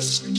Yes.